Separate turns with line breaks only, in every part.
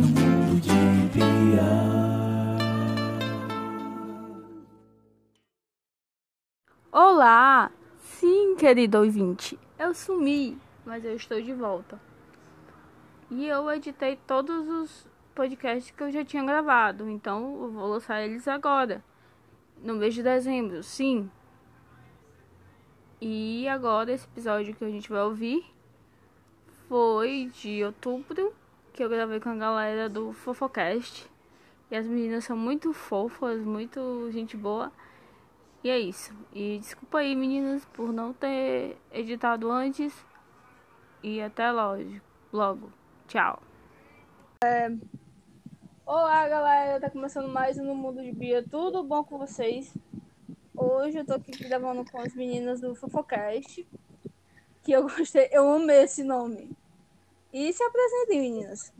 mundo de.
Olá! Sim, querido ouvinte, eu sumi, mas eu estou de volta. E eu editei todos os podcasts que eu já tinha gravado, então eu vou lançar eles agora, no mês de dezembro, sim. E agora esse episódio que a gente vai ouvir foi de outubro, que eu gravei com a galera do Fofocast. E as meninas são muito fofas, muito gente boa. E é isso. E desculpa aí, meninas, por não ter editado antes. E até logo. logo. Tchau. É... Olá, galera. Tá começando mais um No Mundo de Bia. Tudo bom com vocês? Hoje eu tô aqui gravando com as meninas do Fofocast. Que eu gostei. Eu amei esse nome. E se apresentem, meninas.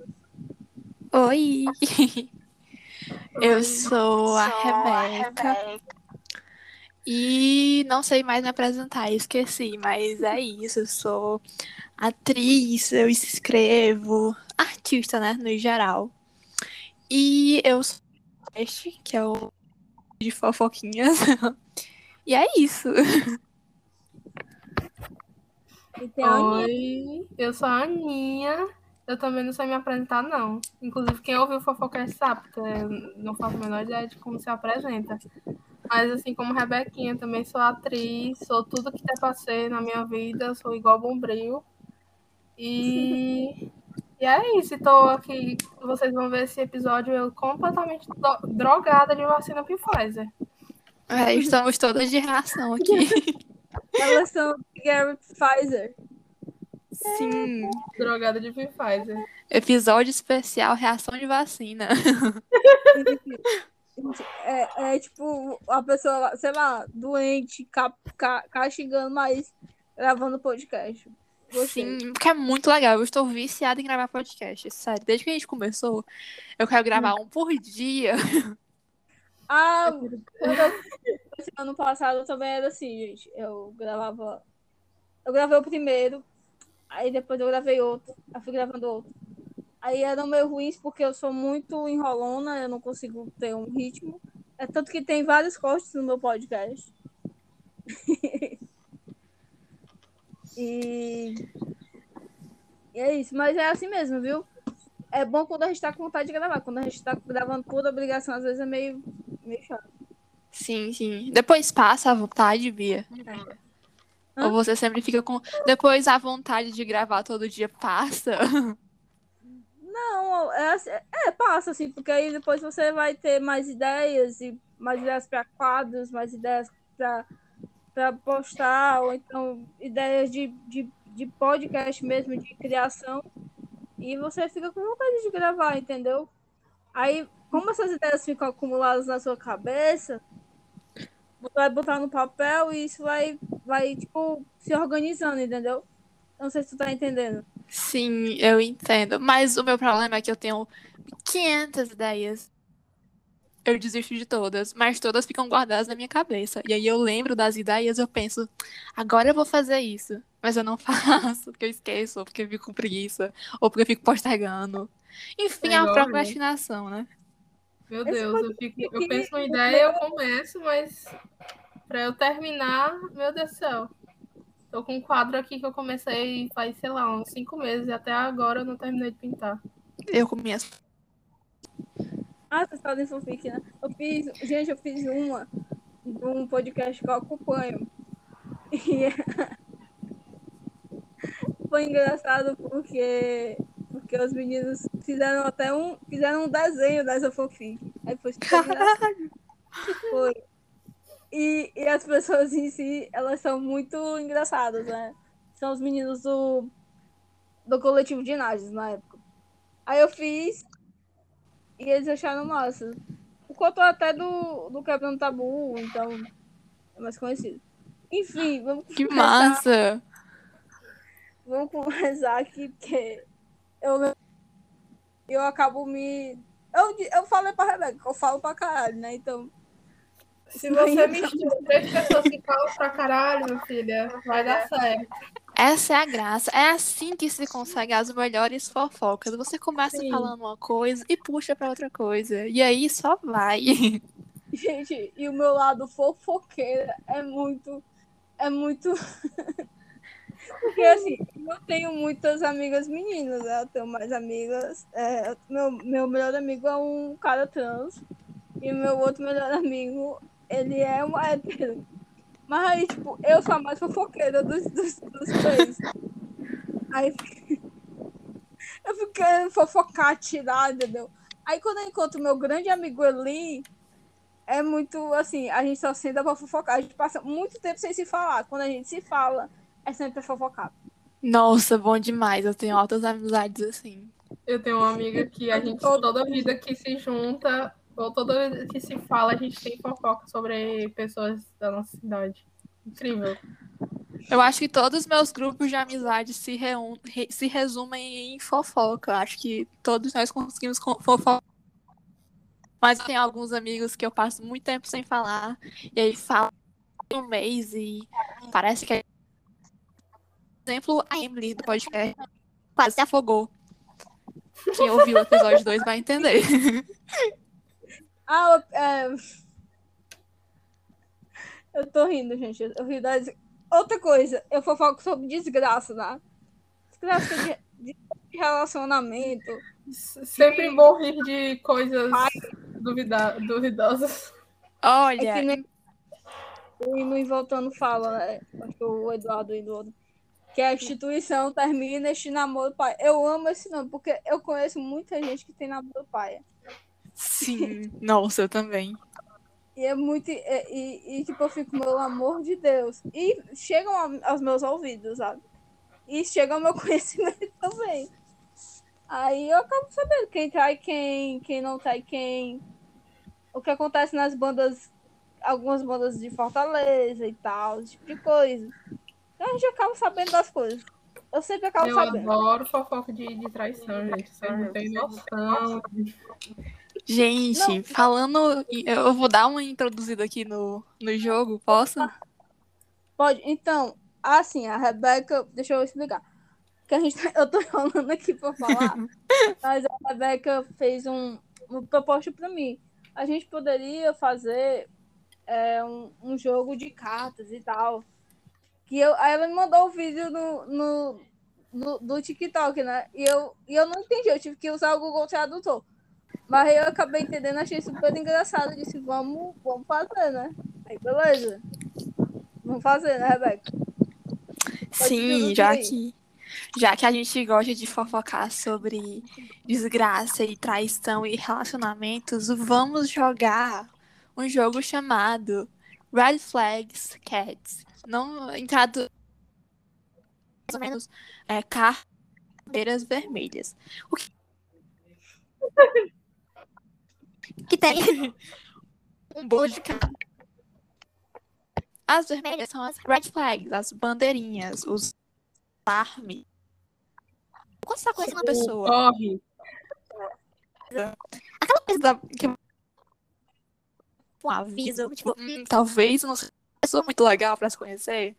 Oi! Eu sou a Rebeca. E não sei mais me apresentar, esqueci, mas é isso. Eu sou atriz, eu escrevo, artista, né, no geral. E eu sou este, que é o de fofoquinhas. e é isso.
Oi, eu sou a Aninha. Eu também não sei me apresentar, não. Inclusive, quem ouviu o Fofocast sabe, porque eu não faço a menor ideia de como se apresenta. Mas assim como Rebequinha, também sou atriz, sou tudo que tem pra ser na minha vida, sou igual Bombril. E, e é isso, estou aqui, vocês vão ver esse episódio eu completamente drogada de vacina Pfizer.
É, estamos todas de reação aqui.
Elas são Garrett Pfizer.
Sim.
Drogada de Pfizer.
Episódio especial reação de vacina.
É, é tipo a pessoa, sei lá, doente, ca, ca, castigando, mas gravando podcast.
Gostei. Sim, porque é muito legal. Eu estou viciada em gravar podcast. Sério, desde que a gente começou, eu quero gravar um por dia.
Ah, quando eu, ano passado também era assim, gente. Eu gravava. Eu gravei o primeiro, aí depois eu gravei outro, aí fui gravando outro. Aí eram meio ruins porque eu sou muito enrolona, eu não consigo ter um ritmo. É tanto que tem vários cortes no meu podcast. e... e é isso, mas é assim mesmo, viu? É bom quando a gente tá com vontade de gravar. Quando a gente tá gravando por obrigação, às vezes é meio, meio chato.
Sim, sim. Depois passa a vontade, Bia. É. Ou você sempre fica com. Depois a vontade de gravar todo dia passa.
Não, é, assim, é, passa assim, porque aí depois você vai ter mais ideias e mais ideias para quadros, mais ideias para postar, ou então ideias de, de, de podcast mesmo, de criação. E você fica com vontade de gravar, entendeu? Aí, como essas ideias ficam acumuladas na sua cabeça, você vai botar no papel e isso vai, vai tipo, se organizando, entendeu? Não sei se tu tá entendendo.
Sim, eu entendo. Mas o meu problema é que eu tenho 500 ideias. Eu desisto de todas, mas todas ficam guardadas na minha cabeça. E aí eu lembro das ideias eu penso, agora eu vou fazer isso. Mas eu não faço, porque eu esqueço, ou porque eu fico com preguiça, ou porque eu fico postergando. Enfim, é, é a procrastinação, né?
Meu Deus, eu, fico, eu penso uma ideia, eu começo, mas para eu terminar, meu Deus do céu. Tô com um quadro aqui que eu comecei faz, sei lá, uns cinco meses e até agora eu não terminei de pintar.
Eu começo.
Ah, vocês fazem fanfic, né? Eu fiz, gente, eu fiz uma de um podcast que eu acompanho. E foi engraçado porque porque os meninos fizeram até um fizeram um desenho dessa fanfic. Aí foi. Foi. E, e as pessoas em si, elas são muito engraçadas, né? São os meninos do, do coletivo de Nádios na época. Aí eu fiz e eles acharam massa. O contou até do, do Quebrando Tabu, então é mais conhecido. Enfim, vamos
Que massa!
Vamos conversar aqui, porque eu, eu acabo me. Eu, eu falei pra Rebeca, eu falo pra caralho, né? Então
se você mistura três pessoas que falam pra caralho, minha filha, vai dar certo.
Essa é a graça. É assim que se consegue as melhores fofocas. Você começa
Sim.
falando uma coisa e puxa pra outra coisa. E aí só vai.
Gente, e o meu lado fofoqueira é muito. É muito. Porque assim, eu tenho muitas amigas meninas, né? Eu tenho mais amigas. é, meu, meu melhor amigo é um cara trans. E meu outro melhor amigo, ele é um hétero. Mas aí, tipo, eu sou a mais fofoqueira dos, dos, dos três. Aí eu fico querendo fofocar, tirar, entendeu? Aí quando eu encontro meu grande amigo Eli, é muito assim, a gente só senta pra fofocar. A gente passa muito tempo sem se falar. Quando a gente se fala, é sempre pra fofocar.
Nossa, bom demais. Eu tenho altas amizades assim.
Eu tenho uma amiga que a gente, toda vida que se junta, ou toda vez que se fala, a gente tem fofoca sobre pessoas da nossa cidade. Incrível.
Eu acho que todos os meus grupos de amizade se, reun... re- se resumem em fofoca. Acho que todos nós conseguimos co- fofocar. Mas tem alguns amigos que eu passo muito tempo sem falar. E aí falo um mês e parece que é. Por exemplo, a Emily do podcast quase se afogou. Quem ouviu o episódio 2 vai entender.
Ah, eu, é... eu tô rindo, gente. Eu ri das... Outra coisa, eu fofoco sobre desgraça, né? Desgraça de, de relacionamento.
Sempre bom rir de coisas duvida- duvidosas.
É
Olha,
que nem o hino e voltando fala, né? Acho que o Eduardo e do outro. Que a instituição termina este namoro pai. Eu amo esse nome, porque eu conheço muita gente que tem namoro paia.
sim. Nossa, eu também.
E é muito. E, e, e, tipo, eu fico, meu amor de Deus. E chegam a- aos meus ouvidos, sabe? E chega ao meu conhecimento também. Aí eu acabo sabendo quem trai quem, quem não trai quem. O que acontece nas bandas, algumas bandas de Fortaleza e tal, esse tipo de coisa. Então a gente acaba sabendo das coisas. Eu sempre acabo
Eu
sabendo.
adoro fofoca de, de traição, gente. Vocês não têm noção.
Gente, falando. Eu vou dar uma introduzida aqui no, no jogo, posso?
Pode. Então, assim, a Rebeca, deixa eu explicar. Que a gente, eu tô falando aqui pra falar, mas a Rebeca fez um, uma proposta pra mim. A gente poderia fazer é, um, um jogo de cartas e tal. Que eu, aí ela me mandou o vídeo no, no, no- do TikTok, né? E eu, e eu não entendi, eu tive que usar o Google Tradutor. Mas aí eu acabei entendendo, achei super engraçado. Disse, vamos, vamos fazer, né? Aí, beleza. Vamos fazer, né, Rebeca?
Sim, já
aí.
que, já que a gente gosta de fofocar sobre desgraça e traição e relacionamentos, vamos jogar um jogo chamado Red Flags Cats. Não entrado mais ou menos é, carteiras vermelhas. O que, que tem um bolo de cada. As vermelhas são as red flags, as bandeirinhas, os alarmes. Quando você tá conhecendo uma pessoa,
Corre.
aquela coisa da- que um aviso, tipo, hum, talvez não pessoa muito legal pra se conhecer.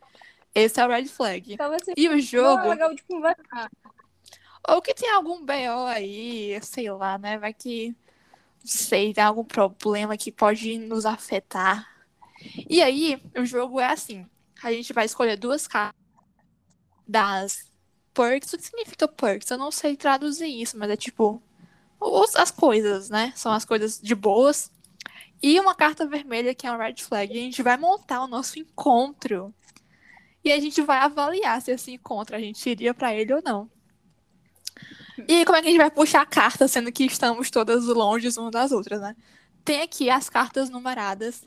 Esse é o red flag.
Seja
E o
Não, é
jogo,
legal de conversar.
ou que tem algum BO aí, sei lá, né? Vai que, não sei, tem algum problema que pode nos afetar. E aí, o jogo é assim: a gente vai escolher duas cartas das perks. O que significa perks? Eu não sei traduzir isso, mas é tipo as coisas, né? São as coisas de boas. E uma carta vermelha que é um red flag. E a gente vai montar o nosso encontro. E a gente vai avaliar se esse encontro a gente iria pra ele ou não. E como é que a gente vai puxar a carta, sendo que estamos todas longe umas das outras, né? Tem aqui as cartas numeradas.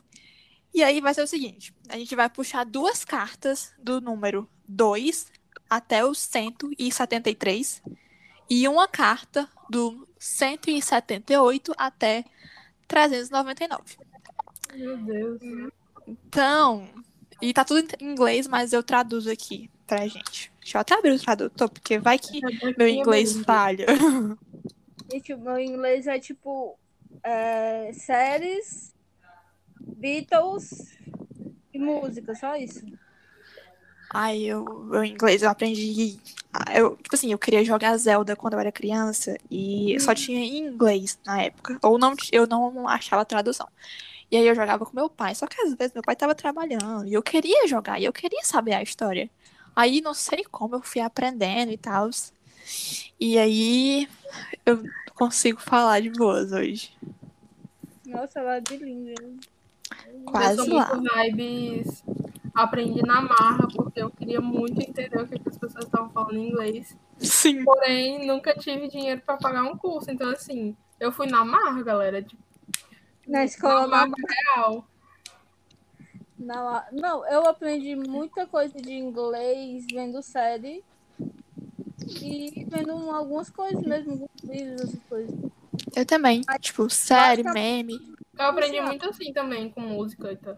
E aí vai ser o seguinte: a gente vai puxar duas cartas do número 2 até o 173 e uma carta do 178 até 399.
Meu Deus.
Então, e tá tudo em inglês, mas eu traduzo aqui pra gente. Deixa eu até abrir o tradutor, porque vai que meu inglês falha.
Gente, o meu inglês é tipo é, séries, Beatles e música, só isso.
Ai, eu, eu em inglês eu aprendi. Eu, tipo assim, eu queria jogar Zelda quando eu era criança e só tinha em inglês na época. Ou não, eu não achava tradução. E aí eu jogava com meu pai. Só que às vezes meu pai tava trabalhando e eu queria jogar e eu queria saber a história. Aí não sei como eu fui aprendendo e tal. E aí eu consigo falar de boas hoje.
Nossa, ela é bilíngue.
Eu
Quase
sou
lá.
muito vibes. Aprendi na marra, porque eu queria muito entender o que, as pessoas estavam falando em inglês.
Sim.
Porém, nunca tive dinheiro pra pagar um curso. Então, assim, eu fui na marra, galera. Tipo,
Na escola,
na
na,
marra real.
na- Não, eu aprendi muita coisa de inglês vendo série e vendo um- algumas coisas mesmo, alguns vídeos, essas coisas.
Eu também. Tipo, série, meme.
Eu aprendi muito assim também, com música e tal.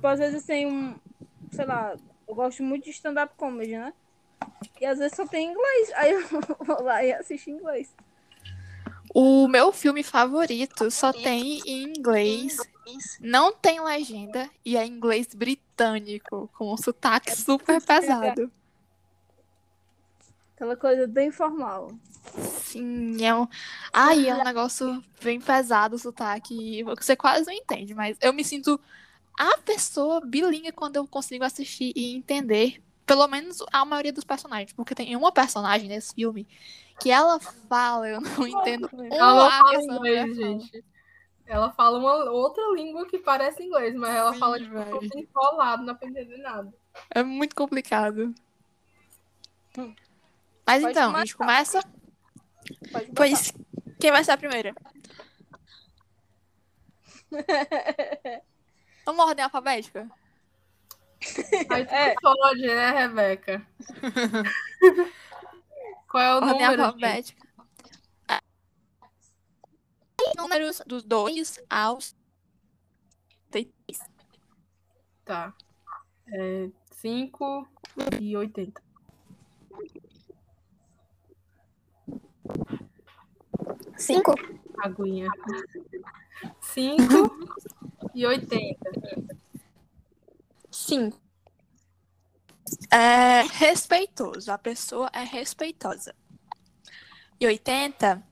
Tipo, às vezes tem um. Sei lá, eu gosto muito de stand-up comedy, né? E às vezes só tem inglês. Aí eu vou lá e assisto em inglês.
O meu filme favorito só tem em inglês, não tem legenda e é inglês britânico, com um sotaque super pesado.
Aquela coisa bem formal.
Sim, é um. Ai, é um negócio bem pesado o sotaque. Você quase não entende, mas eu me sinto a pessoa bilíngue quando eu consigo assistir e entender, pelo menos a maioria dos personagens. Porque tem uma personagem nesse filme que ela fala, eu não entendo
Ela fala inglês, gente. Ela fala uma outra língua que parece inglês, mas ela
Sim,
fala tipo,
véi.
todo enrolado, não entender nada.
É muito complicado. Mas
Pode
então, a gente começa. Pois, quem vai ser a primeira? Vamos ordem alfabética?
Aí tu
É.
pode, né, Rebeca? Qual é o
Ordem
número?
alfabética. Ah. Números dos 2 aos 3.
Tá. É 5 e 80.
Cinco.
Aguinha. 5 e 80.
Cinco. É respeitoso. A pessoa é respeitosa. E 80.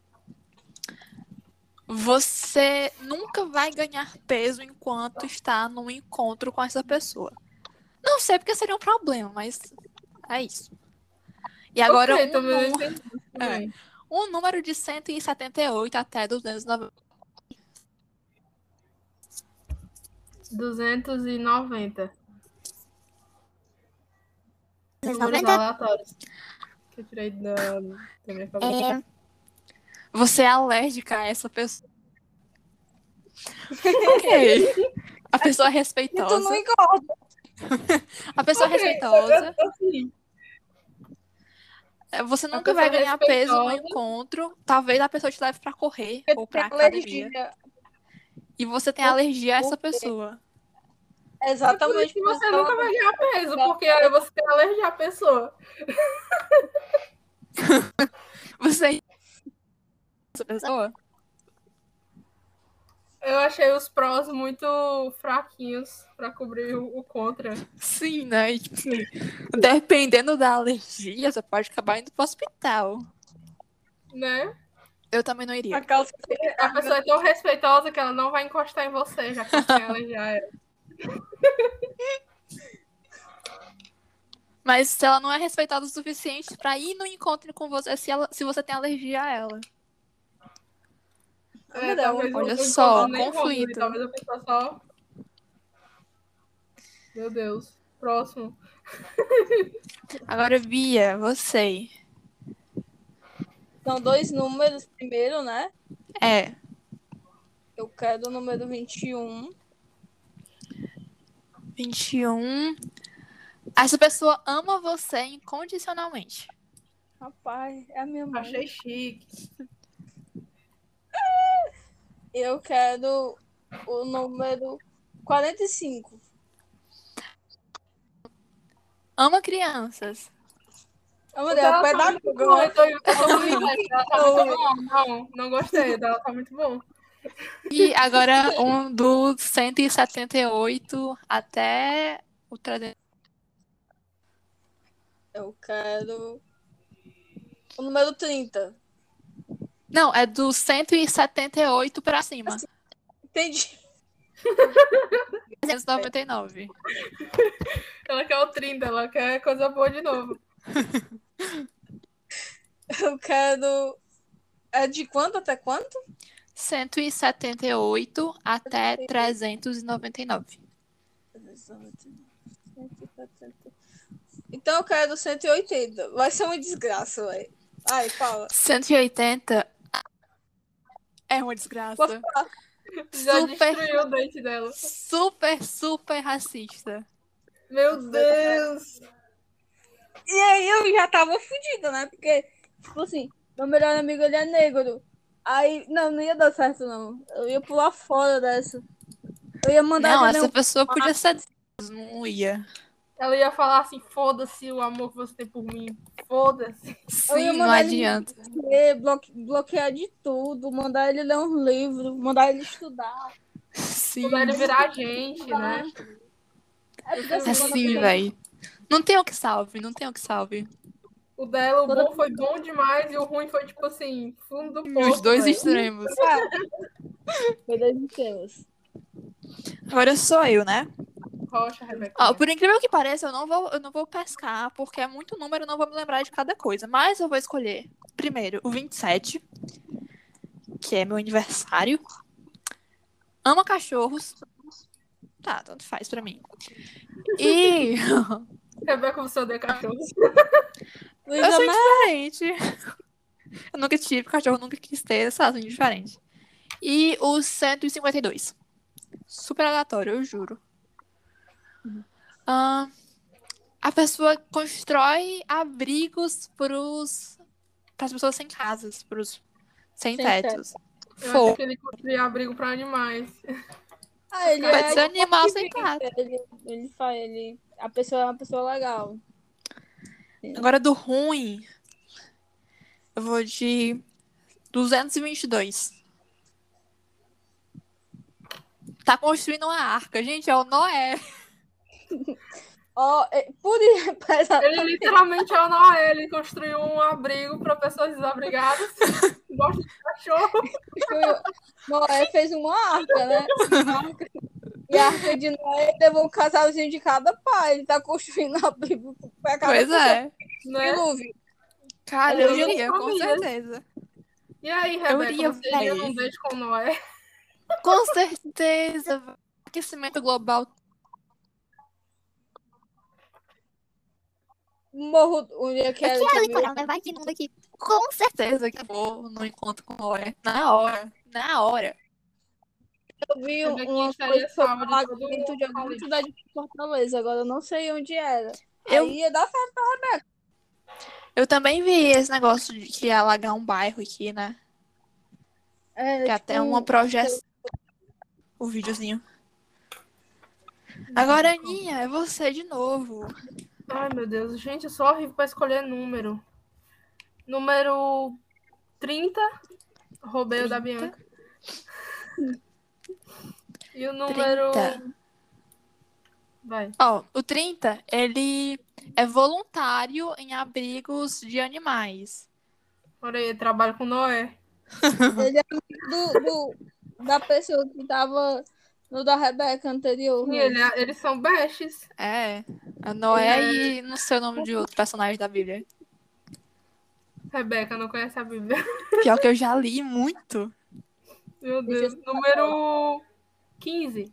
Você nunca vai ganhar peso enquanto está num encontro com essa pessoa. Não sei porque seria um problema, mas é isso. E agora
Ok,
um,
bem.
um número de 178 até 290.
290. Números
290.
aleatórios. Que eu tirei da, da minha cabeça.
É, Você é alérgica a essa pessoa. ok. A pessoa é
E tu não
respeitosa.
engorda.
A pessoa é
Ok,
respeitosa.
Assim,
É, Você nunca vai ganhar peso no
respeitosa.
encontro. Talvez a pessoa te leve pra correr ou
Tem
pra academia.
alergia.
E você tem alergia a essa pessoa.
por
Exatamente.
isso que você nunca vai ganhar peso, porque aí você tem alergia à pessoa.
Você essa pessoa?
Eu achei os prós muito fraquinhos pra cobrir o, o contra.
Sim, né? E, tipo assim, dependendo da alergia, você pode acabar indo pro hospital.
Né?
Eu também não iria.
A calça
A pessoa é tão respeitosa que ela não vai encostar em você, já que você tem alergia a ela.
Mas se ela não é respeitada o suficiente pra ir no encontro com você, se, ela, se você tem alergia a ela.
É,
Não,
olha só, conflito.
Talvez a pessoa só. Meu Deus. Próximo.
Agora, Bia, você.
São dois números primeiro, né?
É.
Eu quero o número 21.
21. Essa pessoa ama você incondicionalmente.
Rapaz, é a minha mãe.
Achei chique.
Eu quero o número 45.
Ama crianças.
A mulher é
Ela tá muito bom,
pedagoga.
eu tô- eu tô muito bem, ela tá muito bom. Não, não gostei dela, tá muito bom.
E agora um do 178 até o 300.
Eu quero. O número 30.
Não, é do 178 pra cima.
Entendi.
399.
Ela quer o 30, ela quer coisa boa de novo.
Eu quero. É de quanto até quanto?
178 até 399.
Então eu quero 180. Vai ser uma desgraça, velho. Ai, fala.
180 é uma desgraça.
Já
Super.
destruiu o dente dela.
Super, super racista.
Meu Deus!
E aí eu já tava fodida, né? Porque, tipo assim, meu melhor amigo ele é negro. Aí, não, não ia dar certo, não. Eu ia pular fora dessa. Eu ia mandar
Não, essa
um-
pessoa podia ser não ia.
Ela ia falar assim: foda-se o amor que você tem por mim. Foda-se.
Sim, não adianta.
ler, bloque- bloquear de tudo, mandar ele ler um livro, mandar ele estudar.
Sim.
Mandar ele virar gente, né?
É assim,
velho. Não tem o que salve, não tem o que salve.
O dela, o
Toda-
bom foi bom demais e o ruim foi, tipo assim, fundo do
Os
poço.
dois
velho.
extremos.
Foi dois extremos.
Agora sou eu, né?
Rocha, Rebeca.
Ó, por incrível que pareça, eu não vou, eu não vou pescar, porque é muito número, eu não vou me lembrar de cada coisa. Mas eu vou escolher, primeiro, o 27, que é meu aniversário. Ama cachorros. Tá, tanto faz pra mim. E
Rebeca, você odeia cachorros.
Luísa
eu sou indiferente. Eu nunca tive cachorro, nunca quis ter, sabe? Sou indiferente. E o 152. Super aleatório, eu juro. Ah, a pessoa constrói abrigos pros, pras pessoas sem casas, pros sem,
Sem
tetos.
Eu
Fofo.
acho que ele construía abrigo pra animais.
Ah, ele
Pode
é
ser animal
tipo
sem casa.
Ele, ele faz, ele. A pessoa é uma pessoa legal.
Agora do ruim, eu vou de 222. Tá construindo uma arca. Gente, é o Noé.
Ó, é, por isso,
Ele literalmente é o Noé, ele construiu um abrigo pra pessoas desabrigadas. Gosta de cachorro.
Noé fez uma arca, né? E a arca de Noé levou um casalzinho de cada pai. Ele tá construindo abrigo pra cada
Pois é.
Né?
dilúvio.
Cara,
Eu
eu
ia
iria, com certeza.
E aí,
Eu
Rebeca,
iria,
você iria num date com Noé?
Com certeza. Aquecimento global.
Morro onde é que era
Eu
também.
quero levar aqui mundo aqui. Com certeza que eu vou no encontro com o Noé. Na hora. Na hora.
Eu vi
que
uma coisa sobre
de todo
alagamento de alguma cidade de Fortaleza. Agora eu não sei onde era.
Eu-
Aí ia dar certo.
Eu também vi esse negócio de que ia alagar um bairro aqui, né?
É,
Que até
tipo,
uma projeção. O videozinho. Agora, Aninha, é você de novo.
Ai, meu Deus. Gente, eu sou horrível pra escolher número. Número 30, roubei o da
30.
Bianca. E o número...
30.
Vai.
Ó, o 30, ele é voluntário em abrigos de animais.
Olha aí, trabalho com Noé.
Ele é amigo do, do- da pessoa que tava no da Rebeca anterior.
E
né?
ele- eles são bestes.
É. A Noé e não sei o nome de outro personagem da Bíblia.
Rebeca não conhece a Bíblia.
Pior que eu já li muito.
Meu Deus. Número 15.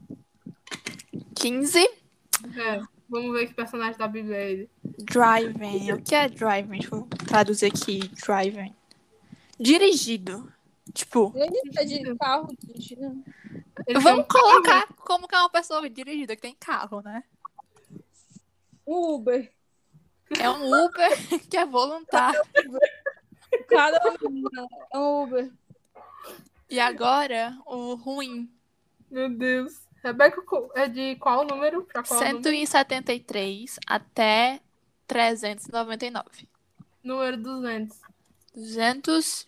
15,
É. Vamos ver que personagem da Bíblia é ele.
driving. O que é driving? Deixa eu traduzir aqui. Driving. Dirigido. Tipo,
Ele é de carro dirigindo.
Ele
vamos
tem um
colocar como que é uma pessoa dirigida que tem carro, né?
Uber.
É um Uber que é voluntário.
O cara é um Uber.
E agora, o ruim.
Meu Deus. Rebeca é de qual número? Pra qual número?
173 até 399.
Número 200.
200.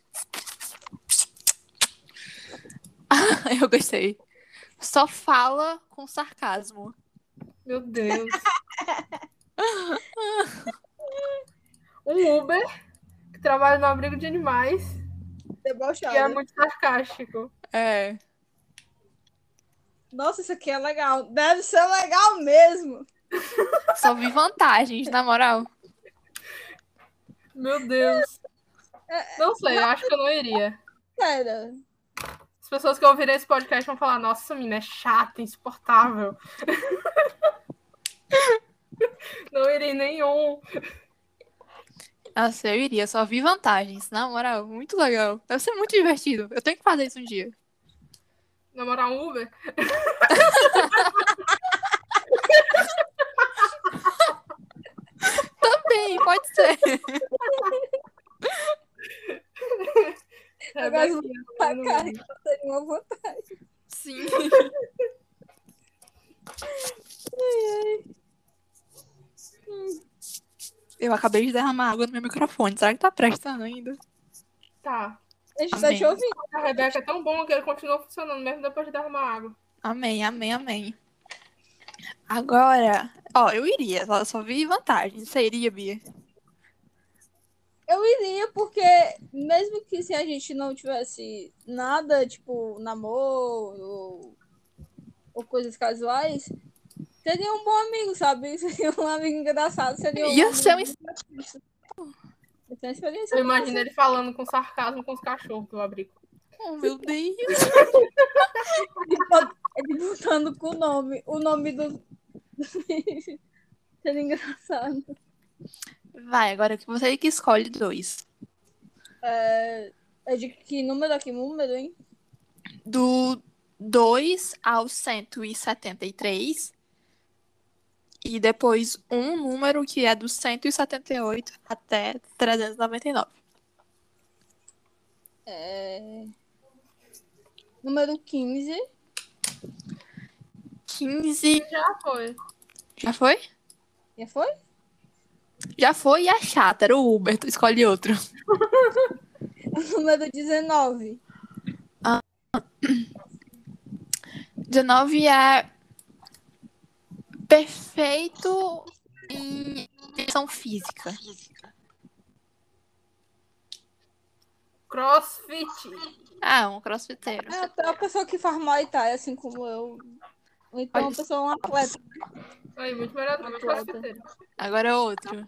Ah, eu gostei. Só fala com sarcasmo.
Meu Deus. Um Uber que trabalha no abrigo de animais
Debochado.
e é muito sarcástico.
É.
Nossa, isso aqui é legal. Deve ser legal mesmo.
Só vi vantagens, na moral.
Meu Deus. Não sei, acho que eu não iria.
Sério.
As pessoas que ouvirem esse podcast vão falar: Nossa, essa menina é chata, insuportável. Não irei nenhum.
Nossa, eu iria, só vi vantagens, na moral. Muito legal. Deve ser muito divertido. Eu tenho que fazer isso um dia.
Namorar um Uber?
Também, pode ser.
Eu gosto
Rebequinha,
Pra
não-
cá, então seria uma vantagem.
Sim. Eu acabei de derramar água no meu microfone. Será que tá prestando ainda?
Tá.
A gente tá te ouvindo.
A Rebeca é tão bom que ele continua funcionando mesmo depois de derramar água.
Amém, amém, amém. Agora, ó, eu iria, só, só vi vantagens. Você iria, Bia?
Eu iria porque, mesmo que se a gente não tivesse nada, tipo, namoro ou, ou coisas casuais, seria um bom amigo, sabe? Seria um amigo engraçado. Seria um
Ia ser um
experiência
Eu imagino ele falando com sarcasmo com os cachorros do abrigo.
Oh, meu Deus.
Ele botando com o nome, o nome do. do bicho. Seria engraçado.
Vai, agora que você que escolhe dois.
É, é de que número aqui? Número, hein?
Do 2 ao 173. E depois um número que é do 178 até 399.
É... Número 15.
15.
Já foi.
Já foi?
Já foi?
Já foi e a chata, era o Uber. Tu escolhe outro.
Número 19.
19 é perfeito em ação física.
Crossfit.
Ah, um crossfiteiro.
É até a pessoa que faz Muay Thai, assim como eu. Ou então
Olha
uma pessoa, um atleta.
Aí, muito melhor do que crossfiteiro.
Agora outro.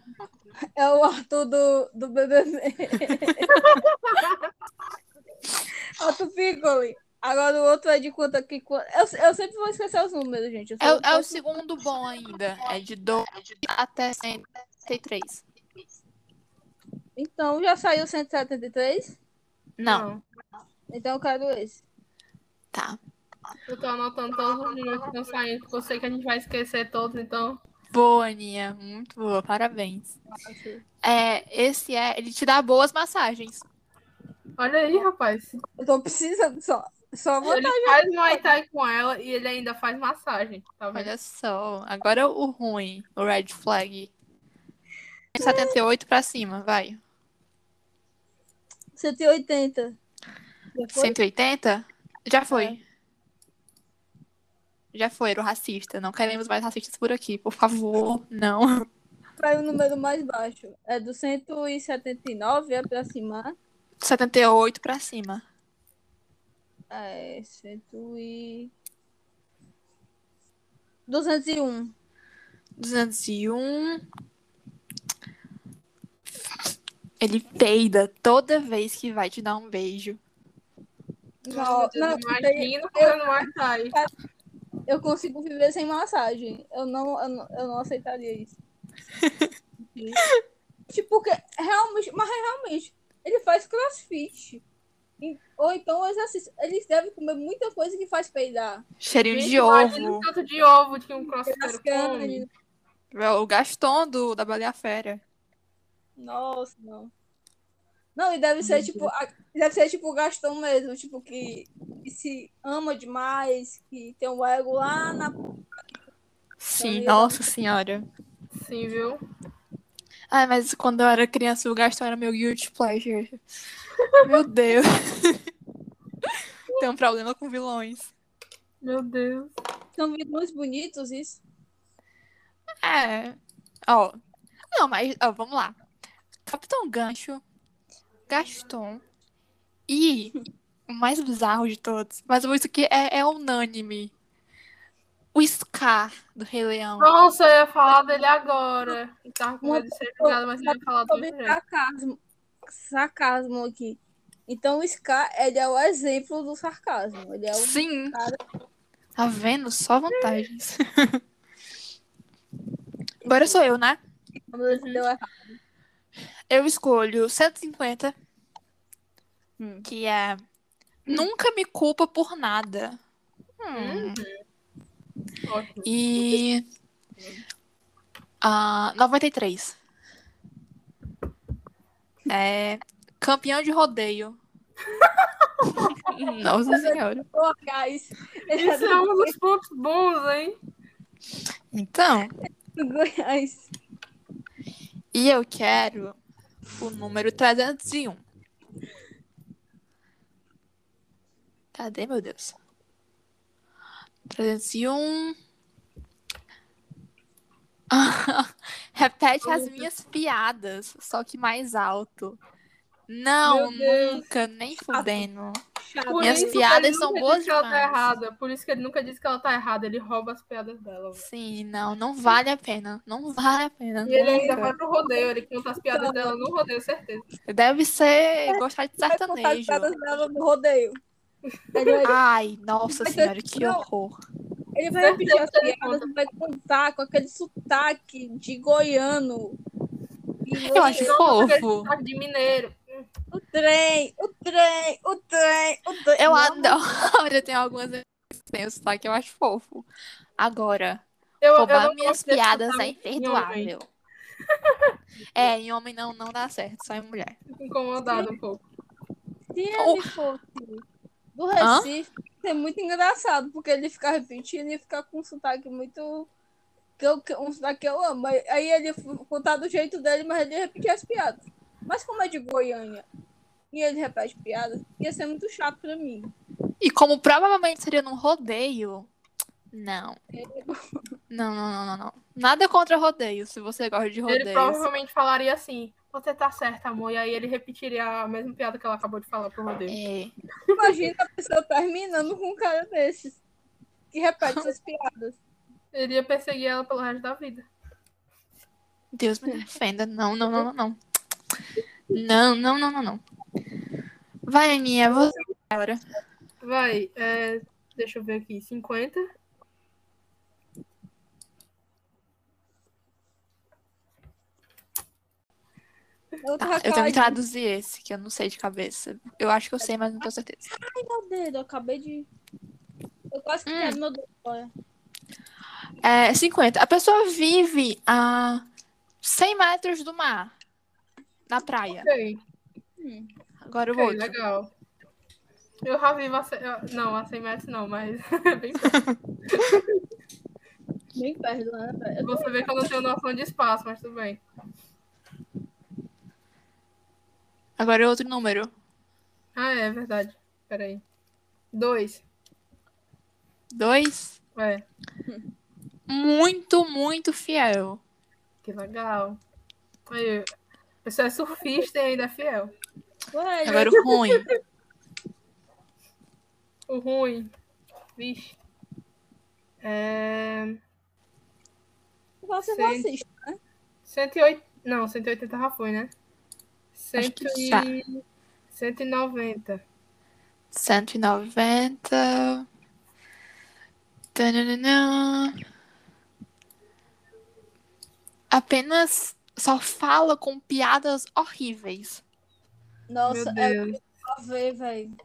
É o Arthur do, do BBB. Arthur Piccoli. Agora o outro é de quanto aqui? quanto- Eu, eu sempre vou esquecer os números, gente. Eu
É,
sou-
o- é o segundo bom ainda. É de 2 até 173.
Então já saiu 173?
Não,
Então eu quero esse.
tá.
Eu tô anotando todos os números que estão saindo, porque eu sei que a gente vai esquecer todos, então.
Boa, Aninha. Muito boa. Parabéns. É, esse é. Ele te dá boas massagens.
Olha aí, rapaz.
Eu tô precisando só. Só vou
Ele faz Muay Thai com ela e ele ainda faz massagem, tá?
Olha só. Agora o ruim, o red flag. 78 pra cima, vai.
180. Já foi?
180? Já foi. Já foi, era o racista. Não queremos mais racistas por aqui, por favor. Não.
Vai o número mais baixo. É do 179, é pra cima.
78 pra cima.
É, 100 e... 201.
201. Ele peida toda vez que vai te dar um beijo.
Não,
Deus,
não,
imagina fazendo Muay Thai.
eu consigo viver sem massagem. Eu não, eu não, eu não aceitaria isso. tipo, porque realmente, mas realmente, ele faz crossfit. Ou então exercício. Eles devem comer muita coisa que faz peidar.
Cheirinho
Gente,
de ovo.
tanto de ovo que um crossfiteiro come.
É O Gaston do, da Baleia Fera.
Nossa, não. Não, e deve ser tipo. a- Deve ser tipo o Gastão mesmo, tipo, que, que se ama demais, que tem um ego lá na.
Sim,
Então,
nossa senhora.
Sim, viu?
Ai, mas quando eu era criança, o Gaston era meu guilty pleasure. Meu Deus. Tem um problema com vilões.
Meu Deus.
São vilões bonitos, isso.
É. Ó. Não, mas ó, vamos lá. Capitão Gancho, Gaston e o mais bizarro de todos, mas isso que é, é unânime. O Scar do Rei Leão.
Nossa, eu ia falar dele agora. Eu tava com medo de ser julgado, mas eu ia falar do jeito.
Sarcasmo, aqui. Então o Scar, ele é o exemplo do sarcasmo. Ele é o
Sim.
cara-
Tá vendo? Só vantagens. Agora sou eu, né? Eu escolho 150,
Hum.
que é Nunca me culpa por nada. Hum.
Ótimo.
E. ah, 93. É. Campeão de rodeio. Nossa senhora.
Goiás. Ele é
Isso é um dos pontos bons, hein?
Então,
Goiás.
e eu quero o número 301. Cadê, meu Deus? 301. Repete as minhas piadas, só que mais alto. Não, nunca, nem fudendo.
Por
Minhas
isso que
piadas
ele
são
nunca
boas
diz que ela tá
demais.
errada. Por isso que ele nunca diz que ela tá errada. Ele rouba as piadas dela. velho.
Sim, não, não vale a pena. Não vale a pena.
E ele ainda vai pro rodeio. Ele conta as piadas dela no rodeio, certeza.
Deve ser gostar de
Vai contar as
sertanejo.
piadas dela no rodeio. Vai,
Ai, nossa senhora, que
não.
horror.
Ele vai repetir as
que ele
piadas vai contar com aquele sotaque de goiano.
Eu acho fofo.
Sotaque de mineiro.
O trem, o trem, o trem, o trem.
Eu adoro. Tem algumas tem o sotaque, eu acho fofo. Agora,
Eu, eu
roubar
não
minhas piadas é imperdoável. É, em homem não, não dá certo, só em mulher.
Fico incomodado um pouco.
Se ele
Oh.
fosse do
Hã?
Recife, ia ser muito engraçado, porque ele ficar repetindo e ficar com um sotaque muito. Que eu, que- um sotaque que eu amo. Aí- ele contar do jeito dele, mas ele ia repetir as piadas. Mas como é de Goiânia e ele repete piadas, ia ser muito chato pra mim.
E como provavelmente seria num rodeio, não. Não, não, não, não, não. Nada contra rodeio, se você gosta de
Ele
rodeios.
provavelmente falaria assim: Você tá certa, amor. E aí ele repetiria a mesma piada que ela acabou de falar pro rodeio.
É.
Imagina a pessoa terminando com um cara desses. Que repete essas piadas.
Ele ia perseguir ela pelo resto da vida.
Deus me defenda. Não, não, não, não, não. Não, não, não, não, não. Vai, Aninha, você agora.
Vai, é, deixa eu ver aqui. 50.
Tá, eu tenho que traduzir esse, que eu não sei de cabeça. Eu acho que eu sei, mas não tenho certeza.
Ai, meu dedo, eu acabei de. Eu quase que
Hum.
quero meu dedo. Olha.
É, 50. A pessoa vive a 100 metros do mar. Na praia.
Ok,
Hum.
Agora o
ok,
outro.
legal. Eu já vivo a 100, eu- não, a 100 metros não, mas bem perto.
Bem perto, né? velho?
Você vê que eu não tenho noção de espaço, mas tudo bem.
Agora é outro número.
Ah, é verdade. Peraí. Dois.
Dois.
É,
Muito, muito fiel.
que legal. Aí, a pessoa é surfista e ainda é fiel.
Ué,
Agora o ruim.
O ruim. Vixe. É.
você
Sim.
racista.
108. Não, 180 já foi, né?
Acho que
100
já.
e... 190.
190. Tananana. Apenas só fala com piadas horríveis.
Nossa,
Meu
é
Deus.
pra ver, velho.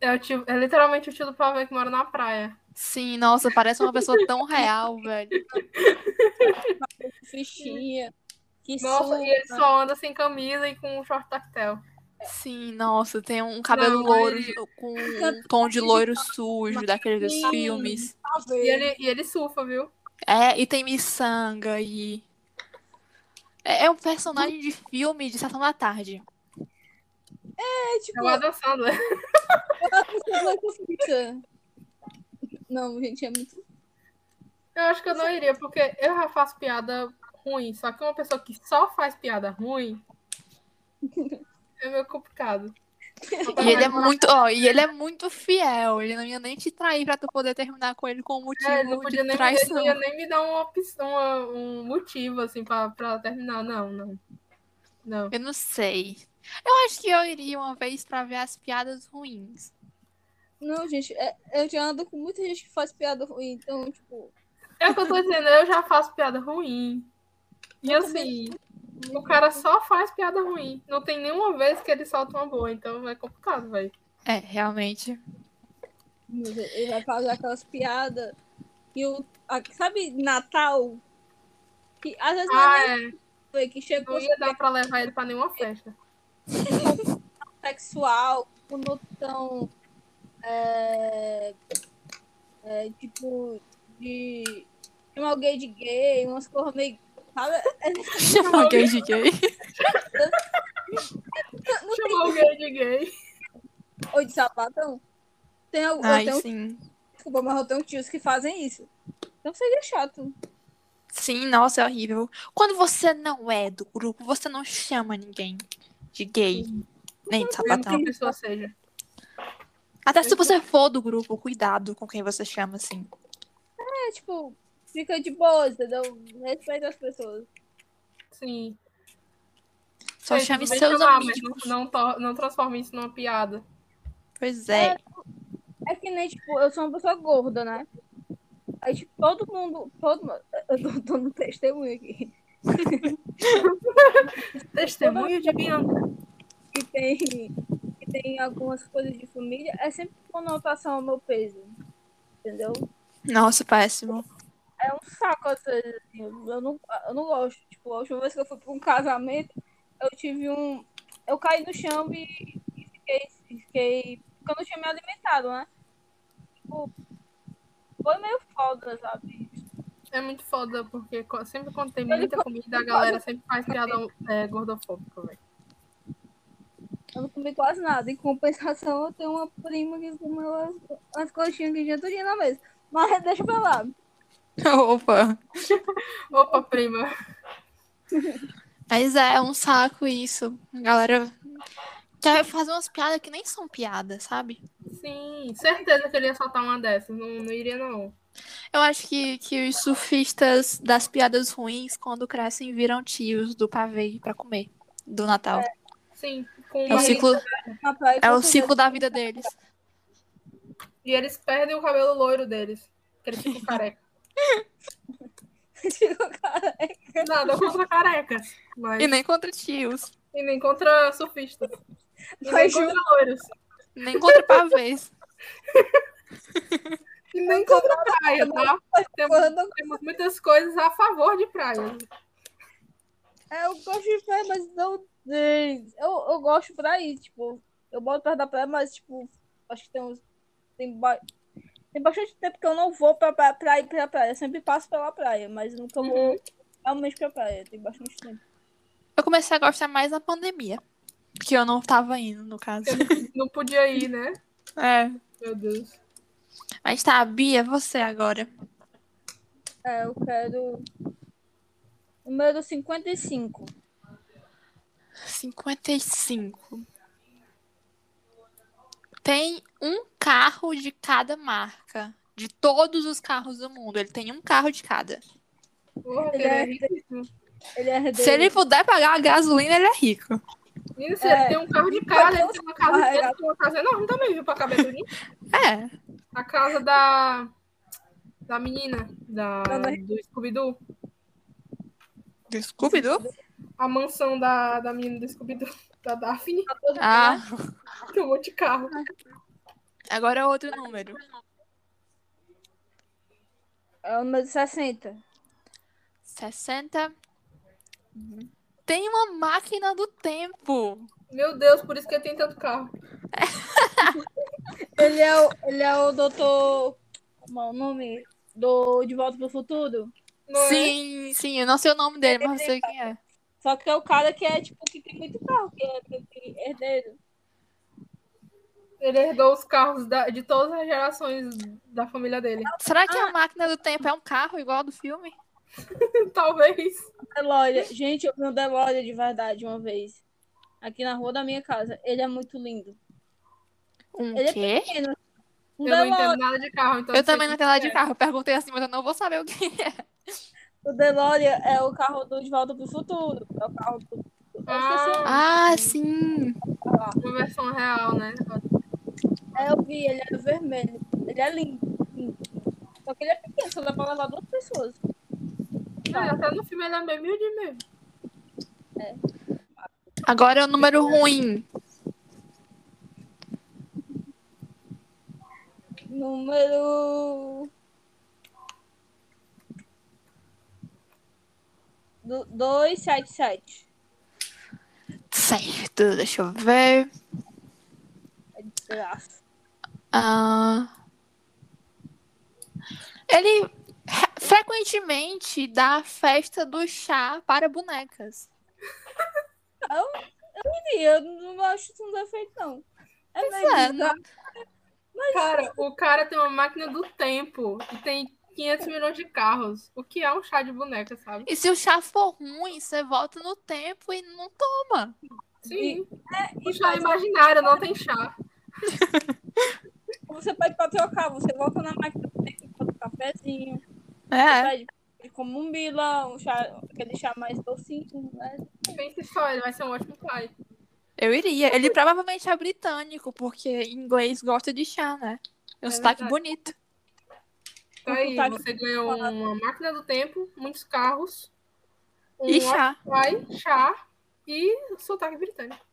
É, o tio, é literalmente o tio do pavê que mora na praia.
Sim, nossa, parece uma pessoa tão real, velho.
Fichinha. Que
Nossa, e ele só anda sem camisa e com um short tactel.
Sim, nossa, tem um cabelo
Não,
loiro
ele-
com um tom de loiro sujo daqueles dos
Sim.
filmes.
Pra
E ele, e ele surfa, viu?
É, e tem miçanga e. É, é um personagem de filme de Sessão da Tarde.
É,
É
tipo,
o Adam Sandler.
ela precisa fica. Não, gente, é muito.
Eu acho que eu não iria, porque eu já faço piada ruim. Só que uma pessoa que só faz piada ruim é meio complicado.
E ele é muito, ó, e ele é muito fiel. Ele não ia nem te trair pra tu poder terminar com ele com um motivo
É, ele não podia
de
nem,
traição.
ele não ia nem me dar uma opção, uma- um motivo, assim, pra, pra terminar. Não, não. Não.
Eu não sei. Eu acho que eu iria uma vez pra ver as piadas ruins.
Não, gente, é- eu já ando com muita gente que faz piada ruim, então, tipo,
É o que eu tô dizendo, eu já faço piada ruim. E assim, o cara só faz piada ruim. Não tem nenhuma vez que ele solta uma boa, então é complicado, velho.
É, realmente.
ele vai fazer aquelas piadas. E o. a- sabe, Natal? Que às vezes não
Ah,
é
é.
que chegou
Não ia dar pra levar ele pra nenhuma festa.
sexual, o notão. É, é, tipo, de. Chamar alguém de gay, umas coisas meio.
Chama alguém de gay.
não
Chamou alguém de gay.
ou de sapatão. Tem, al- eu
Ai,
tenho,
sim.
desculpa, mas eu tenho tios que fazem isso. Então seria chato.
Sim, nossa, é horrível. Quando você não é do grupo, você não chama ninguém de gay, nem de
que
sapatão.
a pessoa seja.
Até se você for do grupo, cuidado com quem você chama, assim.
É tipo, fica de boa, entendeu? Respeita as pessoas.
Sim.
Só
Gente,
chame seus
chamar,
amigos.
Não, não, to- não transforme isso numa piada.
Pois é.
É que nem, tipo, eu sou uma pessoa gorda, né? Aí, tipo, todo mundo. Todo mundo. Eu tô, tô no testemunho aqui.
Testemunho de Bianca.
Que tem, que tem algumas coisas de família. É sempre com notação ao meu peso. Entendeu?
Nossa, péssimo.
É um saco às vezes, assim. Eu não, eu não gosto. Tipo, a última vez que eu fui pra um casamento, eu tive um. Eu caí no chão e, e fiquei, fiquei. Porque eu não tinha me alimentado, né? Tipo, foi meio foda, sabe?
É muito foda, porque sempre quando tem muita comida, a galera sempre faz piada é, gordofóbica, velho.
Eu não comi quase nada. Em compensação, eu tenho uma prima que comeu as, as coxinhas que tinha tudinho na mesa. Mas deixa pra lá.
Opa.
Opa, prima.
Mas é, é um saco isso. A galera quer fazer umas piadas que nem são piadas, sabe?
Sim, certeza que ele ia soltar uma dessas. Não, não iria, não.
Eu acho que, que os surfistas das piadas ruins, quando crescem, viram tios do pavê pra comer. Do Natal.
Sim, com
É o ciclo, é o ciclo da vida deles.
E eles perdem o cabelo loiro deles. Que eles ficam careca.
Ficou careca.
Nada contra carecas. Mas...
E nem contra tios.
E nem contra surfistas. E nem contra loiros.
Nem contra pavês.
E nem contra praia, tá? Temos, temos muitas coisas a favor de praia.
É, eu gosto de praia, mas não. Eu, eu gosto pra ir, tipo, eu boto perto da praia, mas, tipo, acho que tem uns. Tem. Tem bastante tempo que eu não vou pra, pra, pra ir pra praia. Eu sempre passo pela praia, mas nunca vou realmente pra praia. Tem bastante tempo.
Eu comecei a gostar mais na pandemia. Porque eu não tava indo, no caso.
Não podia ir, né?
É.
Meu Deus.
Mas tá, Bia, você agora.
É, eu quero. Número 55.
55. Tem um carro de cada marca. De todos os carros do mundo. Ele tem um carro de cada.
Porra,
Ele
ele
é-
é riquíssimo.
Ele é herdeiro.
Se ele puder pagar a gasolina, ele é rico.
Se
É.
ele tem um carro de casa, ele tem uma casa
carrega-
ele tem uma casa enorme também, viu? Pra caber tudo.
É.
A casa da. Da menina. Da,
Ana-
do Scooby-Doo.
Do Scooby-Doo?
A mansão da, da menina do Scooby-Doo. Da Daphne.
Ah,
Tem um monte de carro.
agora é outro número.
É o número 60.
60. Tem uma máquina do tempo.
Meu Deus, por isso que ele tem tanto carro.
Ele é o, ele é o doutor. Como é o nome? Do De Volta pro Futuro.
Não é?
sim, sim, eu não sei o nome dele, mas eu sei quem é.
Só que é o cara que é, tipo, que tem muito carro, que é herdeiro.
Ele herdou os carros da- de todas as gerações da família dele.
Será que a máquina do tempo é um carro igual ao do filme?
Talvez.
DeLorean. Gente, eu vi um DeLorean de verdade uma vez. Aqui na rua da minha casa. Ele é muito lindo.
Um
Ele é
quê?
pequeno. Um
Eu não entendo nada de carro, então
Eu também não entendo nada de
é.
carro. Eu perguntei assim, mas eu não vou saber o que é.
O DeLorean é o carro do De Volta pro Futuro. É o carro do. Nome.
Ah, sim.
Uma versão real, né?
É, eu vi, ele é vermelho. Ele é lindo. lindo. Só que ele é pequeno, só dá pra levar duas pessoas.
É, até no filme ele é bem miudinho mesmo.
Agora é o número ruim.
Número. Do, 277.
Certo, deixa eu ver.
É.
Ah, ele re- frequentemente dá a festa do chá para bonecas.
Sim, eu não acho isso um defeito, não. É
é,
bizarro.
Cara, o cara tem uma máquina do tempo e tem 500 milhões de carros. O que é um chá de boneca, sabe?
E se o chá for ruim, você volta no tempo e não toma.
Sim.
E
O chá é imaginário, não tem chá.
Você pede pra trocar, você volta na máquina do tempo, bota um cafezinho,
É.
pede como um bila, um chá, aquele chá mais docinho, né?
Pense só, ele vai ser um ótimo pai.
Eu iria. Ele provavelmente é britânico, porque inglês gosta de chá, né? É um
É
sotaque
verdade.
bonito.
Então aí,
Tá
você ganhou uma máquina do tempo, muitos carros, um
E chá.
pai, chá e sotaque britânico.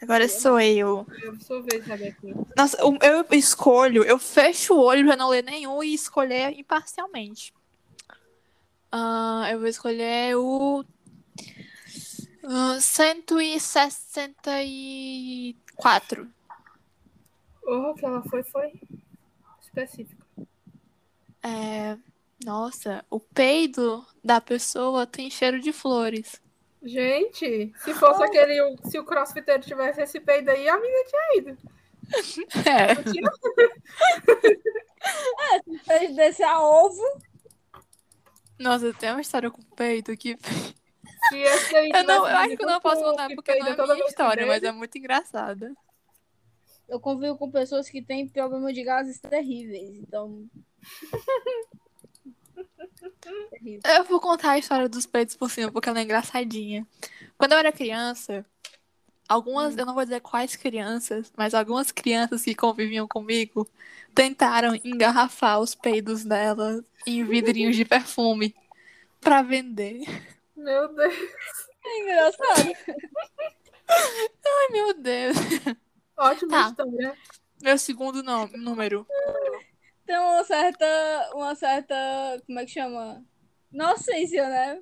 Agora sou eu.
Eu sou vez, Rebeca.
Nossa, eu escolho, eu fecho o olho pra não ler nenhum e escolher imparcialmente. Ah, eu vou escolher o ah, 164.
Oh, que ela foi, foi específica.
É, nossa, o peido da pessoa tem cheiro de flores.
Gente, se fosse aquele. Se o crossfiteiro tivesse esse peido aí, a minha tinha ido.
É.
Tinha?
Fez desse a ovo,
Nossa, tem uma história com peido que.
Se esse aí
Eu, não, eu acho que eu não posso contar
que
porque não é
toda
minha história, mas é muito engraçada.
Eu convivo com pessoas que têm problema de gases terríveis, então.
Eu vou contar a história dos peitos por cima, porque ela é engraçadinha. Quando eu era criança, algumas, eu não vou dizer quais crianças, mas algumas crianças que conviviam comigo tentaram engarrafar os peidos dela em vidrinhos de perfume pra vender.
Meu Deus.
É engraçado.
Ai, meu Deus.
Ótima
Tá.
história.
Meu segundo nó- número.
Tem uma certa. Uma certa. Como é que chama? Inocência, né?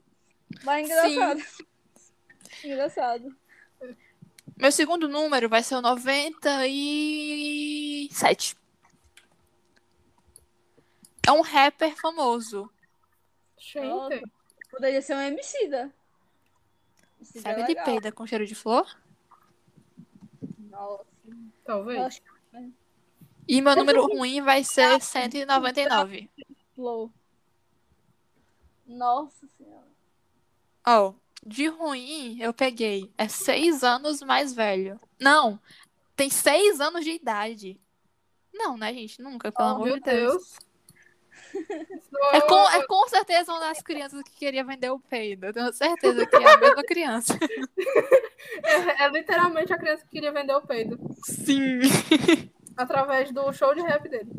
Mas engraçado. Engraçado.
Meu segundo número vai ser o 97. É um rapper famoso.
Gente.
Poderia ser um. Emicida
Será que
é legal.
peida com cheiro de flor?
Nossa.
Talvez.
Nossa,
E meu número ruim vai ser 199.
Flow. Nossa senhora.
Ó, de ruim eu peguei. É seis anos mais velho. Não, tem seis anos de idade. Não, né, gente? Nunca, pelo
Oh,
amor
meu
de Deus.
Deus.
É com, é com certeza uma das crianças que queria vender o peido. Eu tenho certeza que é a mesma criança.
É, é literalmente a criança que queria vender o peido.
Sim.
Através do show de rap dele.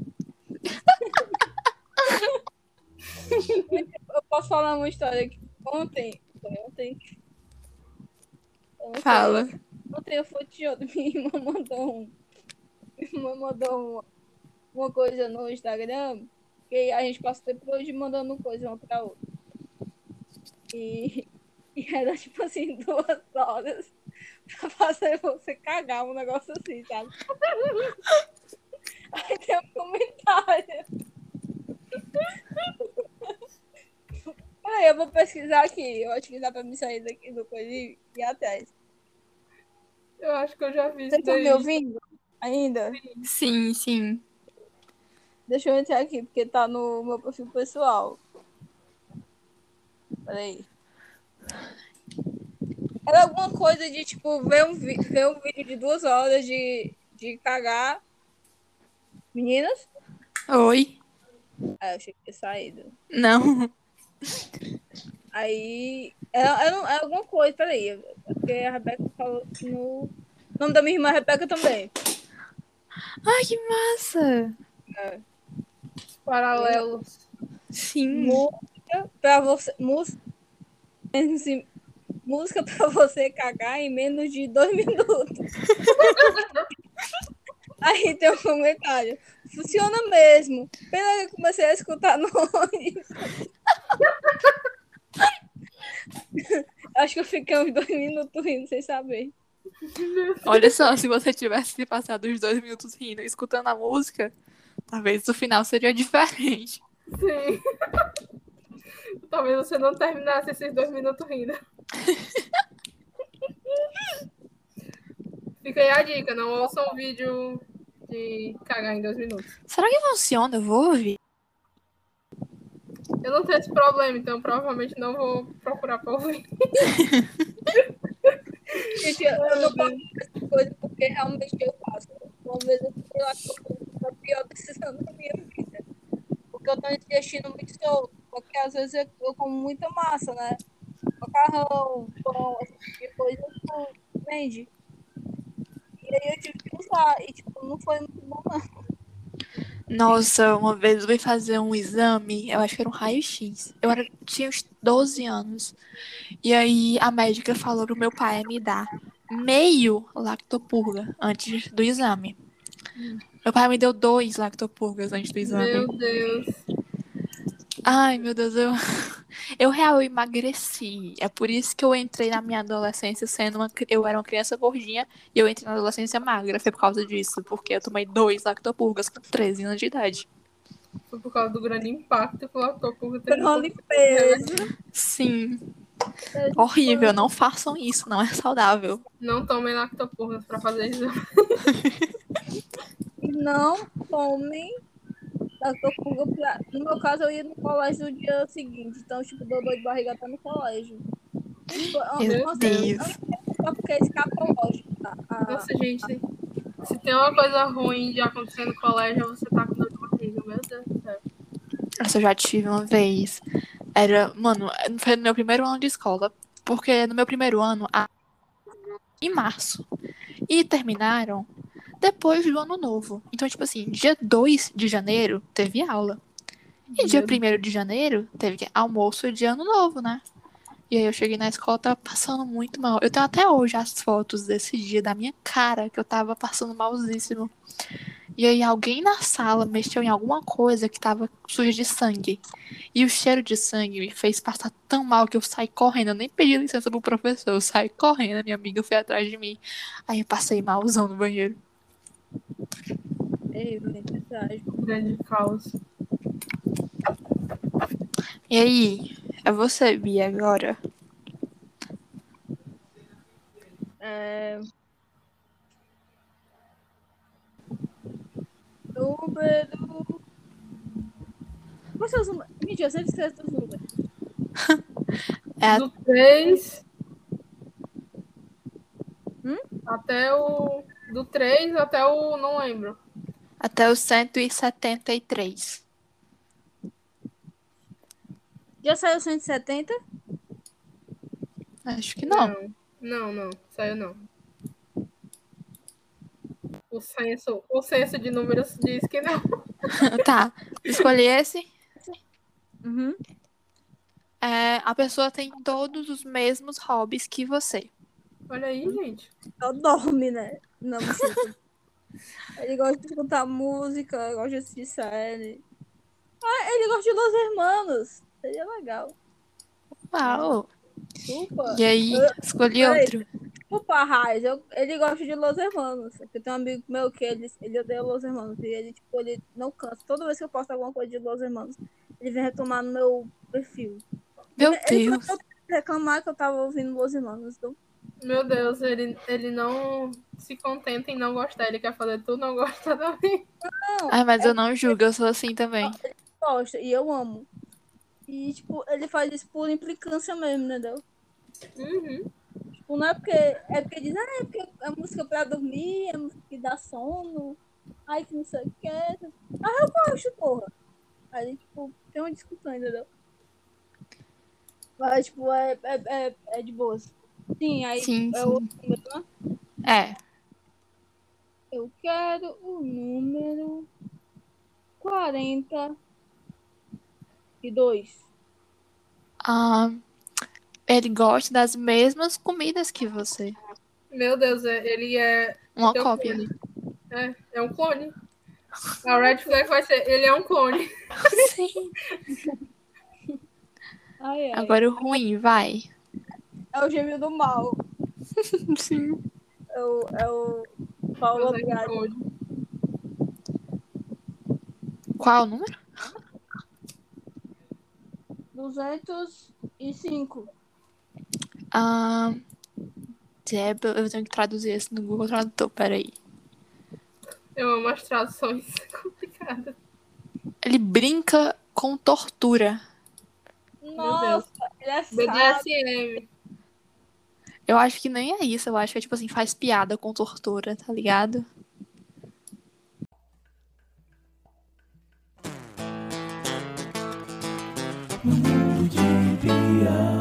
Eu posso falar uma história que ontem. Ontem. Sei.
Fala.
Ontem eu fui de outro. Minha irmã mandou um. Minha irmã mandou uma, uma coisa no Instagram. Que a gente passa o tempo hoje mandando coisa uma pra outra. E, e era tipo assim, duas horas pra fazer você cagar um negócio assim, sabe? Aí tem um comentário. Peraí, eu vou pesquisar aqui. Eu acho que dá pra me sair daqui do coisa e ir atrás.
Eu acho que eu já vi
Vocês
isso
estão me ouvindo ainda?
Sim, sim.
Deixa eu entrar aqui, porque tá no meu perfil pessoal. Peraí. Era alguma coisa de, tipo, ver um, vi- ver um vídeo de duas horas de, de cagar. Meninas?
Oi?
Ah, eu achei que tinha saído.
Não.
Aí. Era, era, era alguma coisa, peraí. é Porque a Rebeca falou que no. O nome da minha irmã é Rebeca também.
Ai, que massa.
Paralelos.
Sim.
Música pra você. Música. Música pra você cagar em menos de dois minutos. Aí tem um comentário. Funciona mesmo. Pena que eu comecei a escutar no. Acho que eu fiquei uns dois minutos rindo sem saber.
Olha só, se você tivesse passado os dois minutos rindo escutando a música, talvez o final seria diferente.
Sim. Talvez você não terminasse esses dois minutos rindo. Fica aí a dica, não ouça um vídeo de cagar em dois minutos.
Será que funciona? Eu vou ouvir.
Eu não tenho esse problema, então provavelmente não vou procurar pra ouvir.
Gente, eu não faço essa coisa porque realmente eu faço. Uma vez eu fui lá que a pior decisão da minha vida. Porque eu tenho intestino muito solto. Porque às vezes eu, eu como muita massa, né? Macarrão, pão, esse tipo de coisa vende. E aí eu tive que usar. E tipo, não foi muito bom, não.
Nossa, uma vez eu fui fazer um exame, eu acho que era um raio-x. Eu era, tinha uns 12 anos. E aí a médica falou pro meu pai me dar meio lactopurga antes do exame. Meu pai me deu dois lactopurgas antes do exame.
Meu Deus.
Ai, meu Deus, eu, eu real emagreci. É por isso que eu entrei na minha adolescência sendo uma. Eu era uma criança gordinha e eu entrei na adolescência magra. Foi por causa disso, porque eu tomei dois lactopurgas com 13 anos de idade.
Foi por causa do grande impacto que o lactopurga
Foi
teve.
uma limpeza.
Sim. Horrível, não façam isso, não é saudável.
Não tomem lactopurgas pra fazer isso.
Não lactopurga pra... No meu caso, eu ia no colégio no dia seguinte. Então, tipo, dou dor de barriga até no colégio.
Meu
Nossa,
Deus.
Só porque é escapológico. tá? A-
Nossa, gente, se tem uma coisa ruim de acontecer no colégio, você tá com dor de barriga. Meu Deus do céu.
Essa eu já tive uma vez. Era, mano, foi no meu primeiro ano de escola. Porque no meu primeiro ano, a... em março. E terminaram depois do ano novo. Então, tipo assim, dia 2 de janeiro teve aula. E dia 1 de janeiro teve almoço de ano novo, né? E aí eu cheguei na escola, tava passando muito mal. Eu tenho até hoje as fotos desse dia da minha cara, que eu tava passando malzíssimo. E aí alguém na sala mexeu em alguma coisa que tava suja de sangue. E o cheiro de sangue me fez passar tão mal que eu saí correndo. Eu nem pedi licença pro professor. Eu saí correndo, a minha amiga foi atrás de mim. Aí eu passei malzão no banheiro.
Ei, gente, verdade.
Grande caos.
E aí, é você, Bia, agora?
É... Número. Quais são os números? Gente, eu sempre esqueço dos números.
É
Do 3.
Hum?
Até o. Do 3 até o. Não lembro.
até o 173.
Já saiu 170?
Acho que não.
Não, não, saiu não. O senso, o senso de números diz que não.
tá, escolhi esse.
Uhum.
É, a pessoa tem todos os mesmos hobbies que você.
Olha aí, gente.
Só dorme, né? Não. Ele gosta de escutar música, gosta de assistir série. Ah, ele gosta de Los Hermanos. Seria legal.
Uau! E aí, escolhi
Peraí.
outro.
Desculpa, Raiz. Eu, ele gosta de Los Hermanos. Eu tenho um amigo meu que ele, ele odeia Los Hermanos. E ele, tipo, ele não cansa. Toda vez que eu posto alguma coisa de Los Hermanos, ele vem retomar no meu perfil.
Meu
Ele
Deus.
a reclamar que eu tava ouvindo Los Hermanos. Então,
Meu Deus, ele, ele não se contenta em não gostar, ele quer fazer tudo, não gosta também.
Não,
Ai, mas eu não julgo, eu sou assim também.
gosta e eu amo. E, tipo, ele faz isso por implicância mesmo, entendeu?
Uhum.
Tipo, não é porque. É porque diz, ah, é porque é música pra dormir, é música que dá sono. Ai, que não sei o que. Ah, eu gosto, porra. Aí, tipo, tem uma discussão, entendeu? Mas, tipo, é, é, é, é de boas. Sim, aí
Sim,
é
sim.
o número, né?
É.
Eu quero o número 42.
Ah, ele gosta das mesmas comidas que você.
Meu Deus, é- ele é,
Uma
Teu
cópia.
clone. é, é um clone. A Red Flag vai ser, ele é um clone.
Sim.
Ai, ai.
Agora o ruim, vai.
É o gêmeo do mal.
Sim.
É o, é o Paulo
é clone.
Qual o número?
205.
Ah, Deb, eu tenho que traduzir isso no Google Tradutor, peraí.
Eu amo as traduções complicadas.
Ele brinca com tortura.
Nossa, ele é.
BDSM.
Eu acho que nem é isso, eu acho que é tipo assim, faz piada com tortura, tá ligado?
No mundo de Bia.